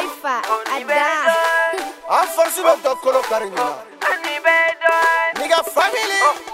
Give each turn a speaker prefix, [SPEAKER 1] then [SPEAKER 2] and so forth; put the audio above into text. [SPEAKER 1] Seifa, Ada. En force de Tokolo Karina. Niga family. Oh.